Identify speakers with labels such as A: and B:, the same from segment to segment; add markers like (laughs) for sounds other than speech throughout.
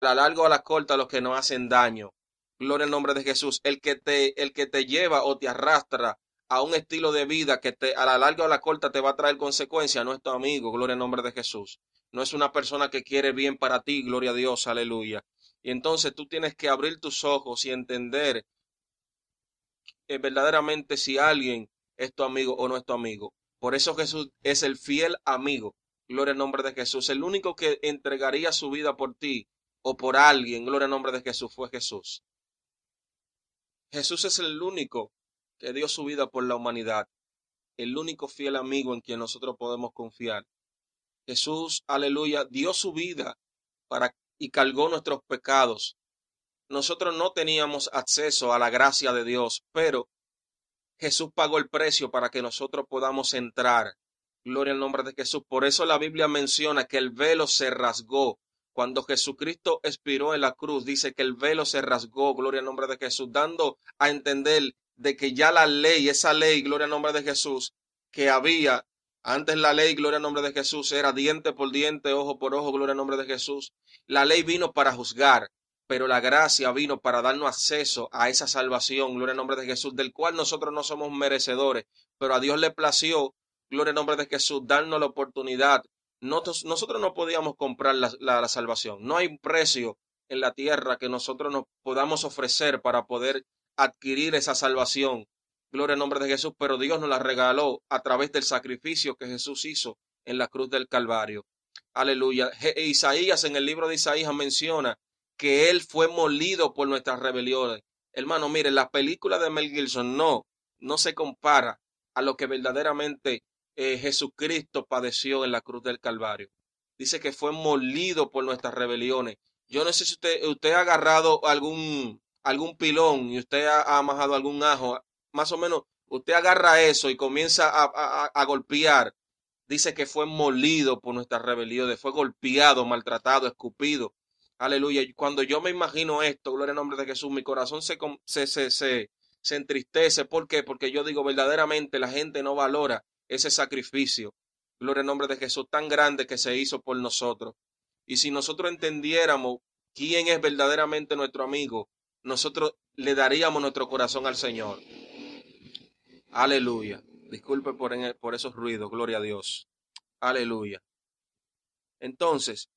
A: la larga o a la corta los que no hacen daño. Gloria al nombre de Jesús. El que te, el que te lleva o te arrastra a un estilo de vida que te, a la larga o a la corta te va a traer consecuencias, no es tu amigo, gloria al nombre de Jesús. No es una persona que quiere bien para ti, gloria a Dios, aleluya. Y entonces tú tienes que abrir tus ojos y entender verdaderamente si alguien es tu amigo o no es tu amigo. Por eso Jesús es el fiel amigo. Gloria al nombre de Jesús. El único que entregaría su vida por ti o por alguien, gloria al nombre de Jesús, fue Jesús. Jesús es el único que dio su vida por la humanidad, el único fiel amigo en quien nosotros podemos confiar. Jesús, aleluya, dio su vida para y cargó nuestros pecados. Nosotros no teníamos acceso a la gracia de Dios, pero Jesús pagó el precio para que nosotros podamos entrar. Gloria al nombre de Jesús. Por eso la Biblia menciona que el velo se rasgó. Cuando Jesucristo expiró en la cruz, dice que el velo se rasgó, gloria al nombre de Jesús, dando a entender de que ya la ley, esa ley, gloria al nombre de Jesús, que había antes la ley, gloria al nombre de Jesús, era diente por diente, ojo por ojo, gloria al nombre de Jesús. La ley vino para juzgar, pero la gracia vino para darnos acceso a esa salvación, gloria al nombre de Jesús, del cual nosotros no somos merecedores, pero a Dios le plació, gloria al nombre de Jesús, darnos la oportunidad. Nosotros, no podíamos comprar la, la salvación. No hay un precio en la tierra que nosotros nos podamos ofrecer para poder adquirir esa salvación. Gloria al nombre de Jesús, pero Dios nos la regaló a través del sacrificio que Jesús hizo en la cruz del Calvario. Aleluya. Isaías en el libro de Isaías menciona que Él fue molido por nuestras rebeliones. Hermano, mire, la película de Mel Gibson no, no se compara a lo que verdaderamente eh, Jesucristo padeció en la cruz del Calvario. Dice que fue molido por nuestras rebeliones. Yo no sé si usted, ha agarrado algún, algún pilón y usted ha, ha amajado algún ajo, más o menos, usted agarra eso y comienza a, a, a golpear. Dice que fue molido por nuestras rebeliones, fue golpeado, maltratado, escupido. Aleluya. Cuando yo me imagino esto, gloria al nombre de Jesús, mi corazón se, se, se, se entristece. ¿Por qué? Porque yo digo, verdaderamente la gente no valora ese sacrificio. Gloria al nombre de Jesús tan grande que se hizo por nosotros. Y si nosotros entendiéramos quién es verdaderamente nuestro amigo, nosotros le daríamos nuestro corazón al Señor. Aleluya. Disculpe por, esos ruidos, gloria a Dios. Aleluya. Entonces,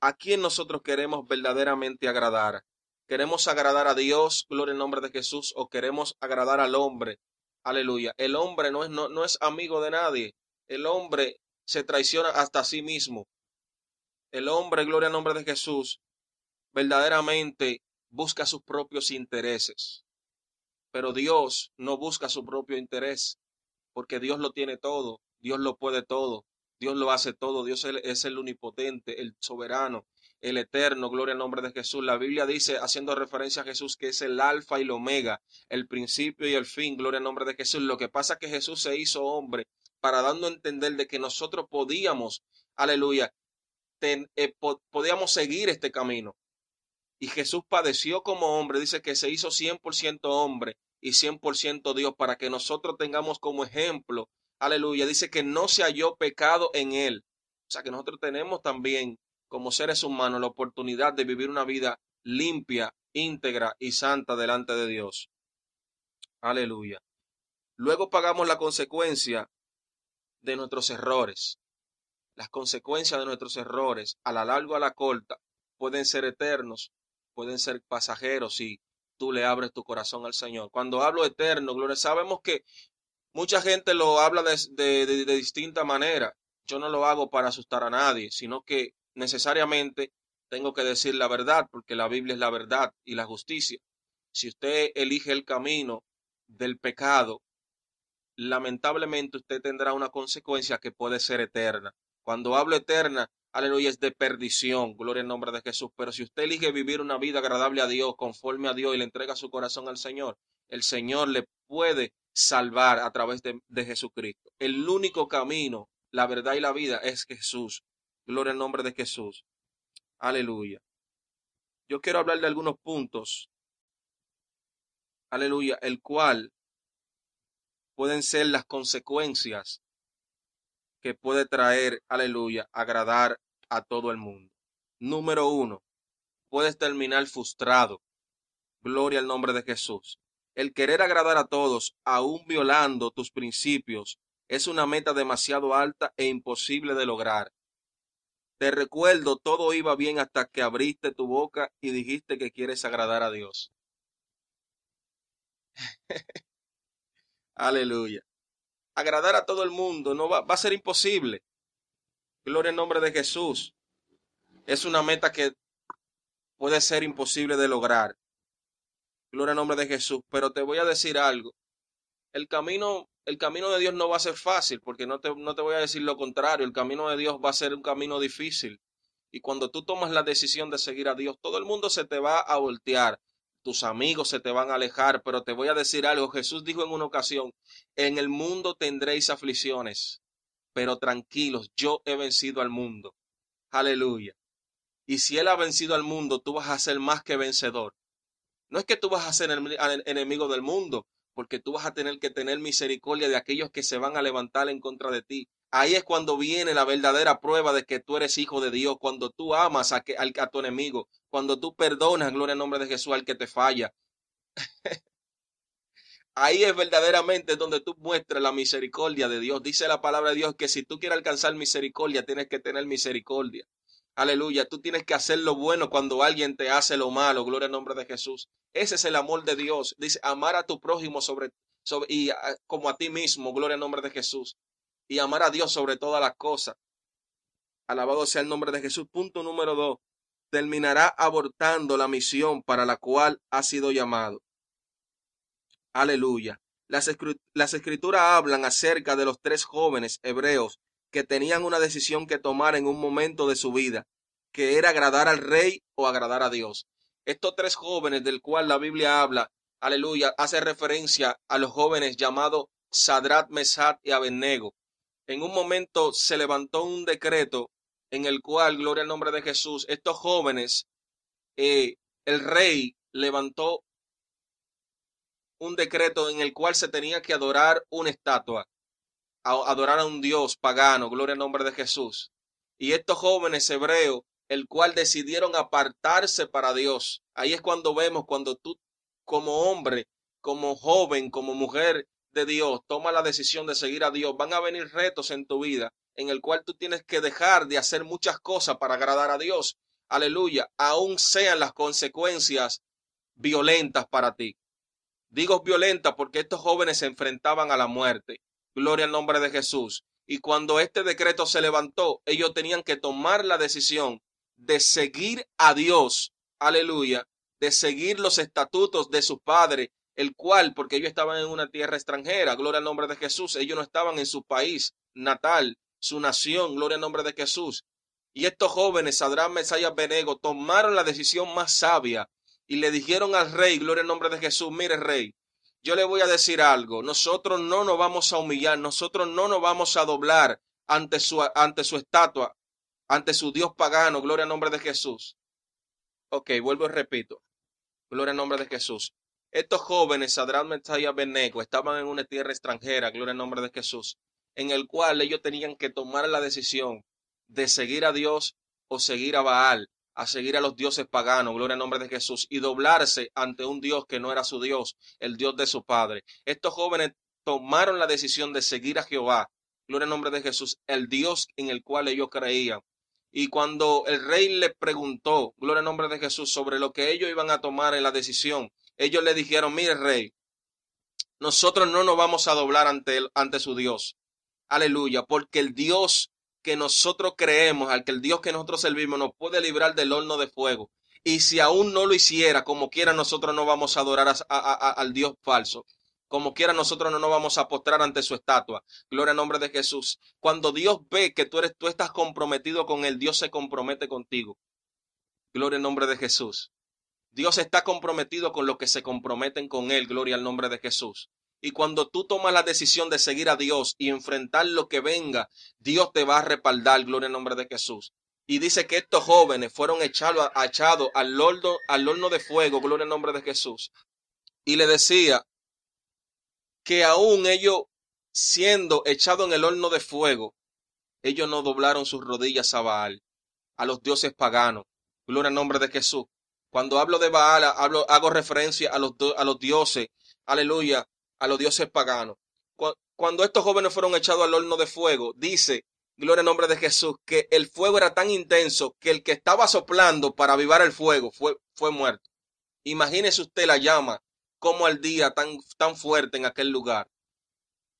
A: ¿a quién nosotros queremos verdaderamente agradar? ¿Queremos agradar a Dios, gloria al nombre de Jesús, o queremos agradar al hombre? Aleluya. El hombre no es, no, no es amigo de nadie. El hombre se traiciona hasta sí mismo. El hombre, gloria al nombre de Jesús, verdaderamente busca sus propios intereses. Pero Dios no busca su propio interés, porque Dios lo tiene todo, Dios lo puede todo, Dios lo hace todo, Dios es el unipotente, el soberano, el eterno, gloria al nombre de Jesús. La Biblia dice, haciendo referencia a Jesús, que es el alfa y el omega, el principio y el fin, gloria al nombre de Jesús. Lo que pasa es que Jesús se hizo hombre para dando a entender de que nosotros podíamos, aleluya, eh, podíamos seguir este camino. Y Jesús padeció como hombre, dice que se hizo 100% hombre y 100% Dios para que nosotros tengamos como ejemplo, aleluya, dice que no se halló pecado en él. O sea que nosotros tenemos también como seres humanos la oportunidad de vivir una vida limpia, íntegra y santa delante de Dios. Aleluya. Luego pagamos la consecuencia de nuestros errores. Las consecuencias de nuestros errores, a la larga o a la corta, pueden ser eternos pueden ser pasajeros si tú le abres tu corazón al Señor. Cuando hablo eterno, gloria, sabemos que mucha gente lo habla de, de, de, de distinta manera. Yo no lo hago para asustar a nadie, sino que necesariamente tengo que decir la verdad, porque la Biblia es la verdad y la justicia. Si usted elige el camino del pecado, lamentablemente usted tendrá una consecuencia que puede ser eterna. Cuando hablo eterna, aleluya, es de perdición, gloria al nombre de Jesús. Pero si usted elige vivir una vida agradable a Dios, conforme a Dios y le entrega su corazón al Señor, el Señor le puede salvar a través de, de Jesucristo. El único camino, la verdad y la vida es Jesús. Gloria al nombre de Jesús. Aleluya. Yo quiero hablar de algunos puntos. Aleluya, el cual pueden ser las consecuencias que puede traer, aleluya, agradar a todo el mundo. Número uno, puedes terminar frustrado. Gloria al nombre de Jesús. El querer agradar a todos, aún violando tus principios, es una meta demasiado alta e imposible de lograr. Te recuerdo, todo iba bien hasta que abriste tu boca y dijiste que quieres agradar a Dios. (laughs) Aleluya. Agradar a todo el mundo no va, a ser imposible. Gloria al nombre de Jesús. Es una meta que puede ser imposible de lograr. Gloria al nombre de Jesús. Pero te voy a decir algo. El camino, el camino de Dios no va a ser fácil, porque no te, no te voy a decir lo contrario. El camino de Dios va a ser un camino difícil. Y cuando tú tomas la decisión de seguir a Dios, todo el mundo se te va a voltear. Tus amigos se te van a alejar, pero te voy a decir algo. Jesús dijo en una ocasión, en el mundo tendréis aflicciones, pero tranquilos, yo he vencido al mundo. Aleluya. Y si Él ha vencido al mundo, tú vas a ser más que vencedor. No es que tú vas a ser enemigo del mundo, porque tú vas a tener que tener misericordia de aquellos que se van a levantar en contra de ti. Ahí es cuando viene la verdadera prueba de que tú eres hijo de Dios, cuando tú amas a, que, a tu enemigo, cuando tú perdonas, gloria al nombre de Jesús, al que te falla. Ahí es verdaderamente donde tú muestras la misericordia de Dios. Dice la palabra de Dios que si tú quieres alcanzar misericordia, tienes que tener misericordia. Aleluya, tú tienes que hacer lo bueno cuando alguien te hace lo malo. Gloria al nombre de Jesús. Ese es el amor de Dios. Dice, amar a tu prójimo sobre, y como a ti mismo. Gloria al nombre de Jesús. Y amar a Dios sobre todas las cosas. Alabado sea el nombre de Jesús. Punto número dos. Terminará abortando la misión para la cual ha sido llamado. Aleluya. Las escrituras hablan acerca de los tres jóvenes hebreos que tenían una decisión que tomar en un momento de su vida, que era agradar al rey o agradar a Dios. Estos tres jóvenes del cual la Biblia habla, aleluya, hace referencia a los jóvenes llamados Sadrat, Mesat y Abednego. En un momento se levantó un decreto en el cual, gloria al nombre de Jesús, estos jóvenes, eh, el rey levantó un decreto en el cual se tenía que adorar una estatua adorar a un Dios pagano, gloria al nombre de Jesús. Y estos jóvenes hebreos, el cual decidieron apartarse para Dios. Ahí es cuando vemos, cuando tú como hombre, como joven, como mujer de Dios, toma la decisión de seguir a Dios, van a venir retos en tu vida en el cual tú tienes que dejar de hacer muchas cosas para agradar a Dios. Aleluya, aun sean las consecuencias violentas para ti. Digo violentas porque estos jóvenes se enfrentaban a la muerte. Gloria al nombre de Jesús. Y cuando este decreto se levantó, ellos tenían que tomar la decisión de seguir a Dios. Aleluya. De seguir los estatutos de su padre, el cual, porque ellos estaban en una tierra extranjera, gloria al nombre de Jesús, ellos no estaban en su país natal, su nación, gloria al nombre de Jesús. Y estos jóvenes, Sadrán, Mesías, Benego, tomaron la decisión más sabia y le dijeron al rey, gloria al nombre de Jesús, mire rey, yo le voy a decir algo, nosotros no nos vamos a humillar, nosotros no nos vamos a doblar ante su, ante su estatua, ante su Dios pagano, gloria al nombre de Jesús. Ok, vuelvo y repito, gloria al nombre de Jesús. Estos jóvenes, Sadrán, Mesías, Benego, estaban en una tierra extranjera, gloria al nombre de Jesús, en el cual ellos tenían que tomar la decisión de seguir a Dios o seguir a Baal a seguir a los dioses paganos, gloria al nombre de Jesús, y doblarse ante un Dios que no era su Dios, el Dios de su Padre. Estos jóvenes tomaron la decisión de seguir a Jehová, gloria al nombre de Jesús, el Dios en el cual ellos creían. Y cuando el rey le preguntó, gloria al nombre de Jesús, sobre lo que ellos iban a tomar en la decisión, ellos le dijeron, mire rey, nosotros no nos vamos a doblar ante, él, ante su Dios. Aleluya, porque el Dios que nosotros creemos, al que el Dios que nosotros servimos nos puede librar del horno de fuego. Y si aún no lo hiciera, como quiera, nosotros no vamos a adorar al Dios falso. Como quiera, nosotros no nos vamos a postrar ante su estatua. Gloria al nombre de Jesús. Cuando Dios ve que tú, eres, tú estás comprometido con Él, Dios se compromete contigo. Gloria al nombre de Jesús. Dios está comprometido con los que se comprometen con Él. Gloria al nombre de Jesús. Y cuando tú tomas la decisión de seguir a Dios y enfrentar lo que venga, Dios te va a respaldar, gloria en nombre de Jesús. Y dice que estos jóvenes fueron echados, al, horno, al horno de fuego, gloria en nombre de Jesús. Y le decía que aún ellos siendo echados en el horno de fuego, ellos no doblaron sus rodillas a Baal, a los dioses paganos. Gloria en nombre de Jesús. Cuando hablo de Baal, hablo, hago referencia a los, a los dioses, aleluya, a los dioses paganos. Cuando estos jóvenes fueron echados al horno de fuego, dice, gloria en nombre de Jesús, que el fuego era tan intenso que el que estaba soplando para avivar el fuego fue, fue muerto. Imagínese usted la llama como al día tan, tan fuerte en aquel lugar.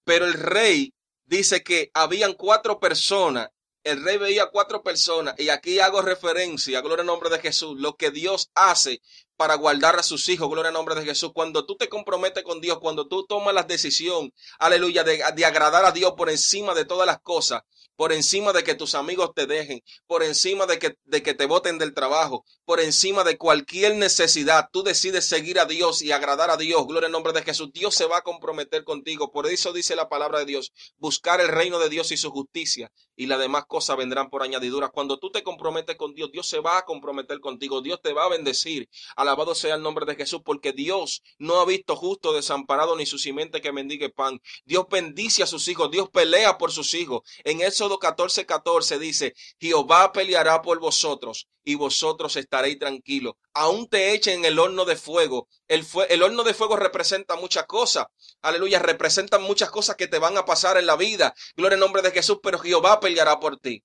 A: Pero el rey dice que habían cuatro personas. El rey veía cuatro personas y aquí hago referencia, gloria en nombre de Jesús, lo que Dios hace para guardar a sus hijos, gloria en nombre de Jesús. Cuando tú te comprometes con Dios, cuando tú tomas la decisión, aleluya, de agradar a Dios por encima de todas las cosas, por encima de que tus amigos te dejen, por encima de que, de que te voten del trabajo, por encima de cualquier necesidad, tú decides seguir a Dios y agradar a Dios, gloria en nombre de Jesús, Dios se va a comprometer contigo. Por eso dice la palabra de Dios, buscar el reino de Dios y su justicia y las demás cosas vendrán por añadidura. Cuando tú te comprometes con Dios, Dios se va a comprometer contigo, Dios te va a bendecir. Alabado sea el nombre de Jesús, porque Dios no ha visto justo desamparado ni su simiente que mendigue pan. Dios bendice a sus hijos, Dios pelea por sus hijos. En eso 14, 14 dice, Jehová peleará por vosotros y vosotros estaréis tranquilos. Aún te echen en el horno de fuego. El, el horno de fuego representa muchas cosas. Aleluya, representa muchas cosas que te van a pasar en la vida. Gloria en nombre de Jesús, pero Jehová peleará por ti.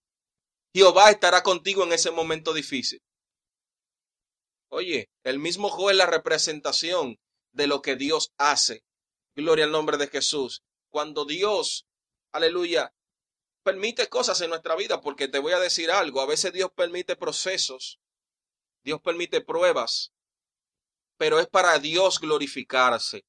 A: Jehová estará contigo en ese momento difícil. Oye, el mismo Job es la representación de lo que Dios hace. Gloria al nombre de Jesús. Cuando Dios, aleluya, permite cosas en nuestra vida, porque te voy a decir algo, a veces Dios permite procesos, Dios permite pruebas, pero es para Dios glorificarse.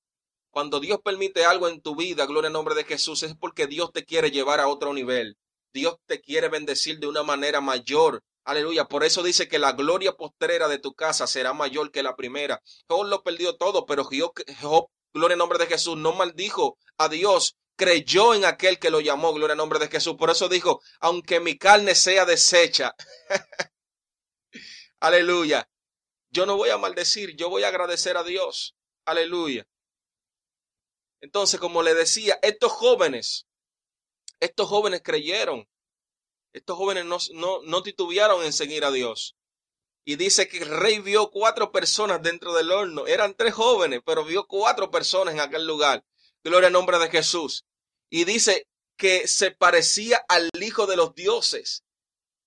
A: Cuando Dios permite algo en tu vida, gloria al nombre de Jesús, es porque Dios te quiere llevar a otro nivel. Dios te quiere bendecir de una manera mayor. Aleluya. Por eso dice que la gloria postrera de tu casa será mayor que la primera. Job lo perdió todo, pero Job, gloria al nombre de Jesús, no maldijo a Dios, creyó en aquel que lo llamó, gloria al nombre de Jesús. Por eso dijo, aunque mi carne sea deshecha, (laughs) aleluya, yo no voy a maldecir, yo voy a agradecer a Dios, aleluya. Entonces, como le decía, estos jóvenes, estos jóvenes creyeron, estos jóvenes no, no, no titubearon en seguir a Dios. Y dice que el rey vio cuatro personas dentro del horno. Eran tres jóvenes, pero vio cuatro personas en aquel lugar. Gloria al nombre de Jesús. Y dice que se parecía al Hijo de los dioses.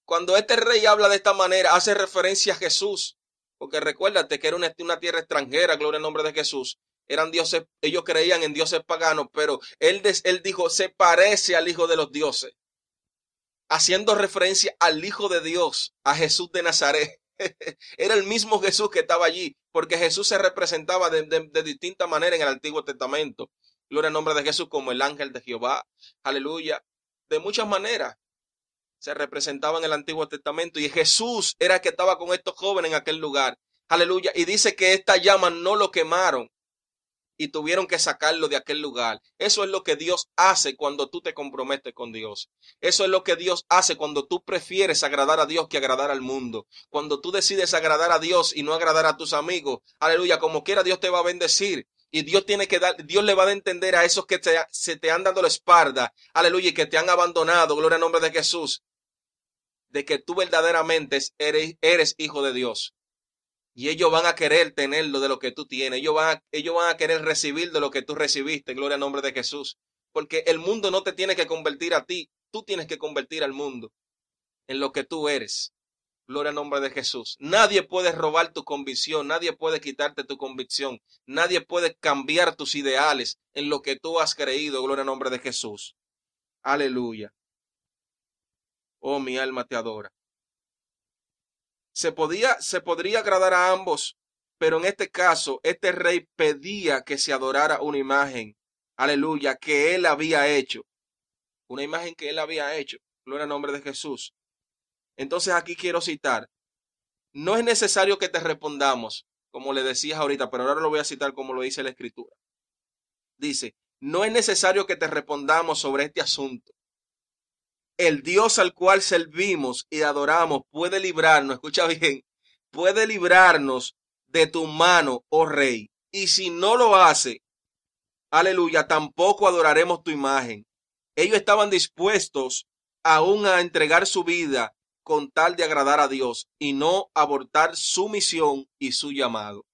A: Cuando este rey habla de esta manera, hace referencia a Jesús. Porque recuérdate que era una, tierra extranjera, gloria al nombre de Jesús. Eran dioses, ellos creían en dioses paganos, pero él, él dijo, se parece al Hijo de los dioses. Haciendo referencia al Hijo de Dios, a Jesús de Nazaret. (laughs) Era el mismo Jesús que estaba allí, porque Jesús se representaba de, de, de distinta manera en el Antiguo Testamento. Gloria al nombre de Jesús como el ángel de Jehová. Aleluya. De muchas maneras se representaba en el Antiguo Testamento y Jesús era el que estaba con estos jóvenes en aquel lugar. Aleluya. Y dice que esta llama no lo quemaron y tuvieron que sacarlo de aquel lugar. Eso es lo que Dios hace cuando tú te comprometes con Dios. Eso es lo que Dios hace cuando tú prefieres agradar a Dios que agradar al mundo. Cuando tú decides agradar a Dios y no agradar a tus amigos. Aleluya. Como quiera Dios te va a bendecir. Y Dios tiene que dar, Dios le va a entender a esos que se te han dado la espalda, aleluya, y que te han abandonado, gloria al nombre de Jesús, de que tú verdaderamente eres, eres hijo de Dios. Y ellos van a querer tenerlo de lo que tú tienes. Ellos van, a, ellos van a querer recibir de lo que tú recibiste. Gloria al nombre de Jesús. Porque el mundo no te tiene que convertir a ti. Tú tienes que convertir al mundo en lo que tú eres. Gloria al nombre de Jesús. Nadie puede robar tu convicción, nadie puede quitarte tu convicción, nadie puede cambiar tus ideales en lo que tú has creído. Gloria al nombre de Jesús. Aleluya. Oh, mi alma te adora. Se podía, se podría agradar a ambos, pero en este caso, este rey pedía que se adorara una imagen. Aleluya, que él había hecho. Una imagen que él había hecho. Gloria al nombre de Jesús. Entonces aquí quiero citar, no es necesario que te respondamos, como le decías ahorita, pero ahora lo voy a citar como lo dice la escritura. Dice, no es necesario que te respondamos sobre este asunto. El Dios al cual servimos y adoramos puede librarnos, escucha bien, puede librarnos de tu mano, oh rey. Y si no lo hace, aleluya, tampoco adoraremos tu imagen. Ellos estaban dispuestos aún a entregar su vida con tal de agradar a Dios y no abortar su misión y su llamado.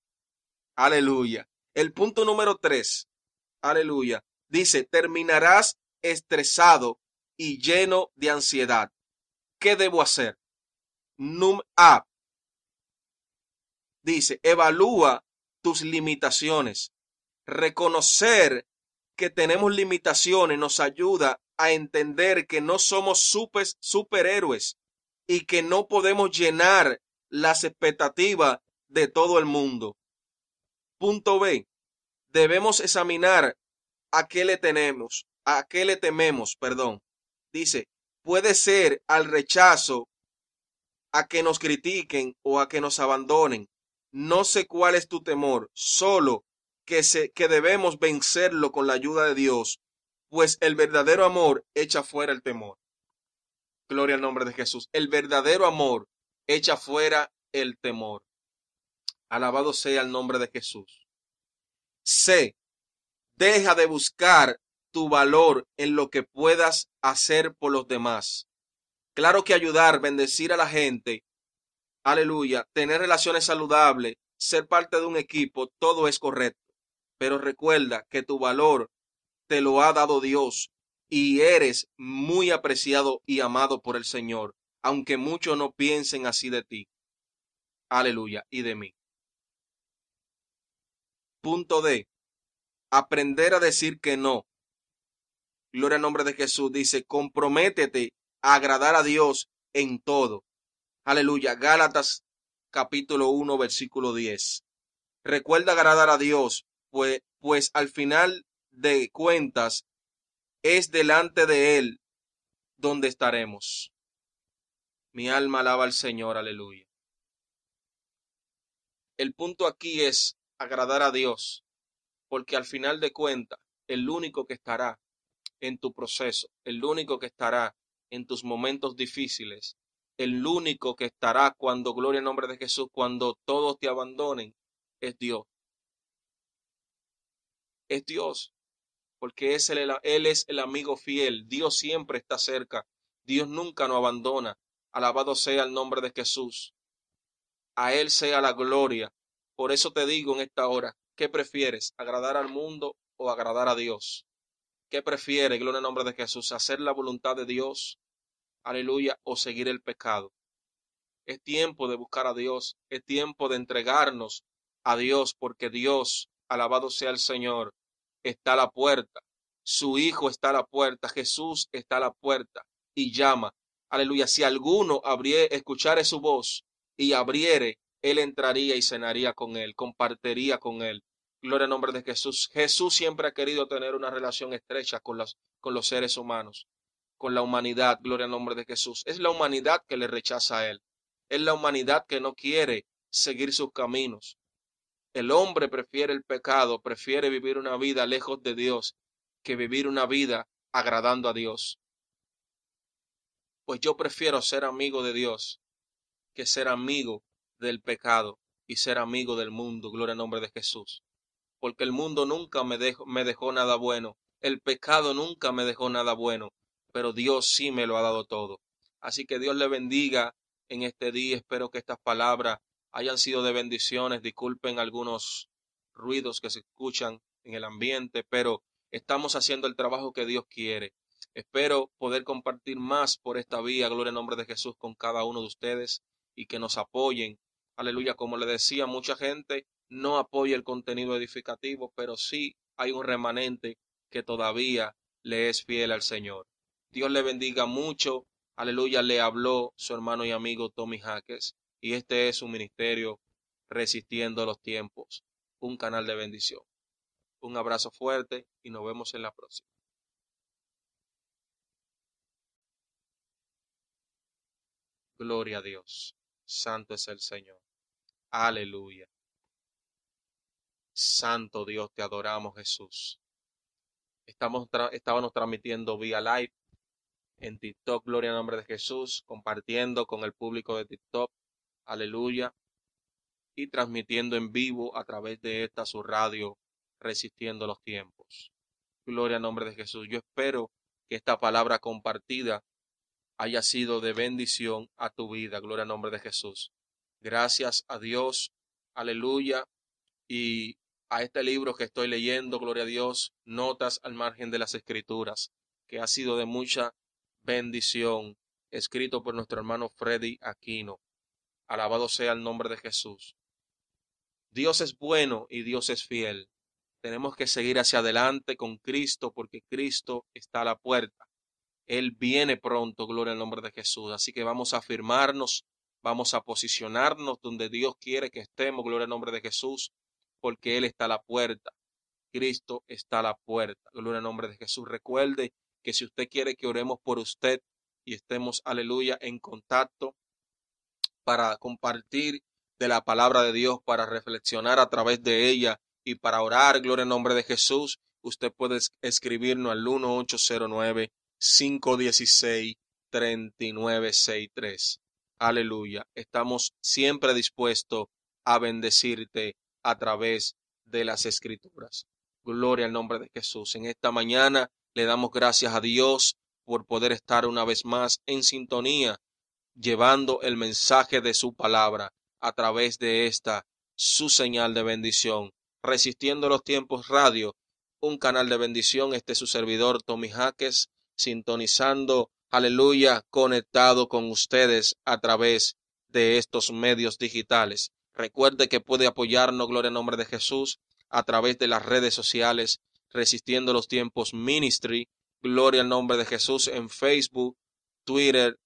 A: Aleluya. El punto número tres. Aleluya. Dice, terminarás estresado y lleno de ansiedad. ¿Qué debo hacer? Num A. Dice, evalúa tus limitaciones. Reconocer que tenemos limitaciones nos ayuda a entender que no somos super, superhéroes y que no podemos llenar las expectativas de todo el mundo. Punto B. Debemos examinar a qué le tenemos, a qué le tememos, perdón. Dice, puede ser al rechazo, a que nos critiquen o a que nos abandonen. No sé cuál es tu temor, solo que, se, que debemos vencerlo con la ayuda de Dios, pues el verdadero amor echa fuera el temor. Gloria al nombre de Jesús. El verdadero amor echa fuera el temor. Alabado sea el nombre de Jesús. C. Deja de buscar tu valor en lo que puedas hacer por los demás. Claro que ayudar, bendecir a la gente, aleluya, tener relaciones saludables, ser parte de un equipo, todo es correcto. Pero recuerda que tu valor te lo ha dado Dios y eres muy apreciado y amado por el Señor, aunque muchos no piensen así de ti. Aleluya, y de mí. Punto D. Aprender a decir que no. Gloria al nombre de Jesús. Dice, comprométete a agradar a Dios en todo. Aleluya. Gálatas capítulo 1, versículo 10. Recuerda agradar a Dios, pues, pues al final de cuentas es delante de Él donde estaremos. Mi alma alaba al Señor, aleluya. El punto aquí es agradar a Dios, porque al final de cuentas, el único que estará en tu proceso, el único que estará en tus momentos difíciles, el único que estará cuando, gloria en nombre de Jesús, cuando todos te abandonen, es Dios. Es Dios porque él es el amigo fiel. Dios siempre está cerca. Dios nunca nos abandona. Alabado sea el nombre de Jesús. A Él sea la gloria. Por eso te digo en esta hora, ¿qué prefieres? ¿Agradar al mundo o agradar a Dios? ¿Qué prefieres, gloria al nombre de Jesús? ¿Hacer la voluntad de Dios? Aleluya, o seguir el pecado. Es tiempo de buscar a Dios, es tiempo de entregarnos a Dios, porque Dios, alabado sea el Señor, está la puerta. Su Hijo está la puerta. Jesús está a la puerta y llama. Aleluya. Si alguno abriere, escuchare su voz y abriere, él entraría y cenaría con él, compartiría con él. Gloria al nombre de Jesús. Jesús siempre ha querido tener una relación estrecha con con los seres humanos, con la humanidad. Gloria al nombre de Jesús. Es la humanidad que le rechaza a él. Es la humanidad que no quiere seguir sus caminos. El hombre prefiere el pecado, prefiere vivir una vida lejos de Dios que vivir una vida agradando a Dios. Pues yo prefiero ser amigo de Dios que ser amigo del pecado y ser amigo del mundo. Gloria al nombre de Jesús. Porque el mundo nunca me dejó, me dejó nada bueno. El pecado nunca me dejó nada bueno. Pero Dios sí me lo ha dado todo. Así que Dios le bendiga en este día. Espero que estas palabras hayan sido de bendiciones. Disculpen algunos ruidos que se escuchan en el ambiente, pero estamos haciendo el trabajo que Dios quiere. Espero poder compartir más por esta vía, gloria en nombre de Jesús, con cada uno de ustedes y que nos apoyen. Aleluya, como le decía, mucha gente no apoya el contenido edificativo, pero sí hay un remanente que todavía le es fiel al Señor. Dios le bendiga mucho. Aleluya, le habló su hermano y amigo Tommy Jaques y este es su ministerio Resistiendo los Tiempos, un canal de bendición. Un abrazo fuerte y nos vemos en la próxima. Gloria a Dios. Santo es el Señor. Aleluya. Santo Dios, te adoramos Jesús. Estamos estábamos transmitiendo vía live en TikTok, Gloria al nombre de Jesús, compartiendo con el público de TikTok aleluya, y transmitiendo en vivo a través de esta su radio, resistiendo los tiempos. Gloria al nombre de Jesús. Yo espero que esta palabra compartida haya sido de bendición a tu vida. Gloria al nombre de Jesús. Gracias a Dios. Aleluya. Y a este libro que estoy leyendo, gloria a Dios, notas al margen de las escrituras, que ha sido de mucha bendición, escrito por nuestro hermano Freddy Aquino. Alabado sea el nombre de Jesús. Dios es bueno y Dios es fiel. Tenemos que seguir hacia adelante con Cristo porque Cristo está a la puerta. Él viene pronto, gloria al nombre de Jesús. Así que vamos a afirmarnos, vamos a posicionarnos donde Dios quiere que estemos, gloria al nombre de Jesús, porque Él está a la puerta. Cristo está a la puerta. Gloria al nombre de Jesús. Recuerde que si usted quiere que oremos por usted y estemos, aleluya, en contacto para compartir de la palabra de Dios, para reflexionar a través de ella y para orar, gloria al nombre de Jesús, usted puede escribirnos al 1809 516 3963. Aleluya. Estamos siempre dispuestos a bendecirte a través de las escrituras. Gloria al nombre de Jesús. En esta mañana le damos gracias a Dios por poder estar una vez más en sintonía, llevando el mensaje de su palabra a través de esta su señal de bendición. Resistiendo los tiempos radio, un canal de bendición. Este es su servidor Tommy Jaques sintonizando, aleluya, conectado con ustedes a través de estos medios digitales. Recuerde que puede apoyarnos, gloria en nombre de Jesús, a través de las redes sociales, Resistiendo los Tiempos Ministry, gloria al nombre de Jesús en Facebook, Twitter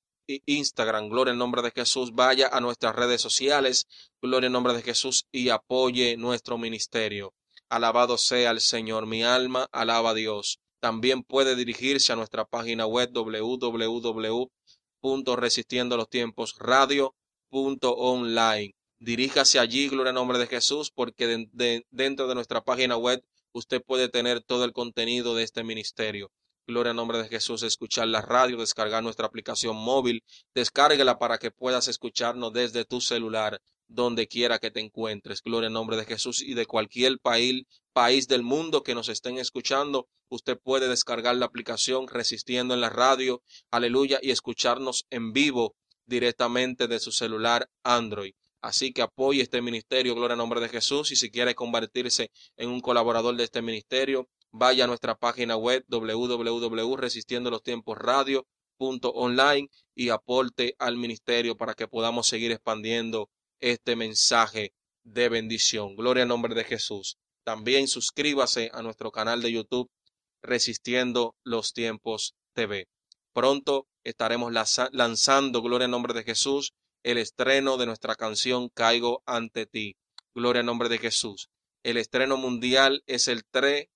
A: Instagram, gloria al nombre de Jesús. Vaya a nuestras redes sociales, gloria al nombre de Jesús y apoye nuestro ministerio. Alabado sea el Señor, mi alma, alaba a Dios. También puede dirigirse a nuestra página web www.resistiendolostiemposradio.online. Diríjase allí, gloria al nombre de Jesús, porque dentro de nuestra página web usted puede tener todo el contenido de este ministerio. Gloria al nombre de Jesús, escuchar la radio, descargar nuestra aplicación móvil, descárguela para que puedas escucharnos desde tu celular, donde quiera que te encuentres. Gloria al nombre de Jesús y de cualquier país, país del mundo que nos estén escuchando, usted puede descargar la aplicación Resistiendo en la radio, aleluya, y escucharnos en vivo directamente de su celular Android. Así que apoye este ministerio, gloria al nombre de Jesús, y si quiere convertirse en un colaborador de este ministerio, vaya a nuestra página web www.resistiendolostiemposradio.online y aporte al ministerio para que podamos seguir expandiendo este mensaje de bendición. Gloria al nombre de Jesús. También suscríbase a nuestro canal de YouTube Resistiendo los Tiempos TV. Pronto estaremos lanzando, gloria al nombre de Jesús, el estreno de nuestra canción Caigo ante ti. Gloria al nombre de Jesús. El estreno mundial es el 3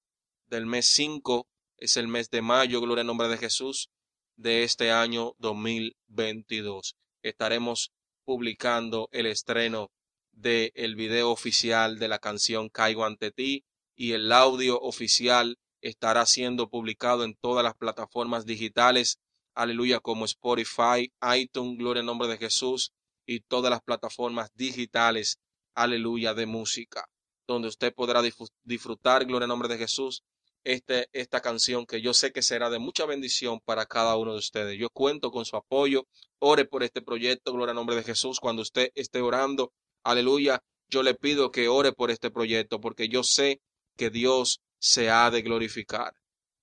A: del mes 5, es el mes de mayo, gloria al nombre de Jesús, de este año 2022. Estaremos publicando el estreno del el video oficial de la canción Caigo ante ti y el audio oficial estará siendo publicado en todas las plataformas digitales, aleluya, como Spotify, iTunes, gloria en nombre de Jesús, y todas las plataformas digitales, aleluya, de música, donde usted podrá disfrutar, gloria en nombre de Jesús, este, esta canción que yo sé que será de mucha bendición para cada uno de ustedes. Yo cuento con su apoyo. Ore por este proyecto, gloria nombre de Jesús. Cuando usted esté orando, aleluya, yo le pido que ore por este proyecto porque yo sé que Dios se ha de glorificar.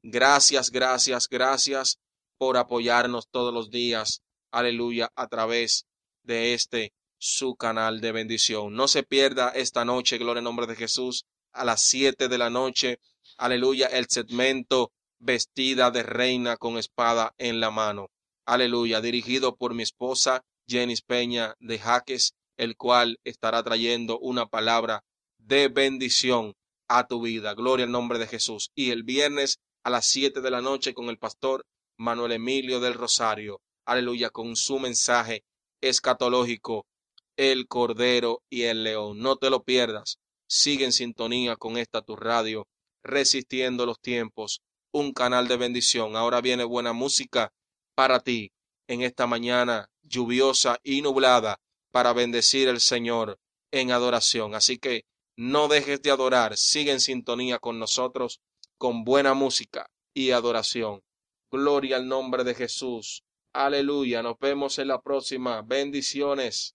A: Gracias, gracias, gracias por apoyarnos todos los días, aleluya, a través de este su canal de bendición. No se pierda esta noche, gloria nombre de Jesús, a las siete de la noche aleluya, el segmento vestida de reina con espada en la mano. Aleluya, dirigido por mi esposa Jenny Peña de Jaques, el cual estará trayendo una palabra de bendición a tu vida. Gloria al nombre de Jesús. Y el viernes a las siete de la noche con el pastor Manuel Emilio del Rosario. Aleluya, con su mensaje escatológico, el Cordero y el León. No te lo pierdas. Sigue en sintonía con esta tu radio resistiendo los tiempos, un canal de bendición. Ahora viene buena música para ti en esta mañana lluviosa y nublada para bendecir el Señor en adoración. Así que no dejes de adorar, sigue en sintonía con nosotros con buena música y adoración. Gloria al nombre de Jesús. Aleluya. Nos vemos en la próxima. Bendiciones.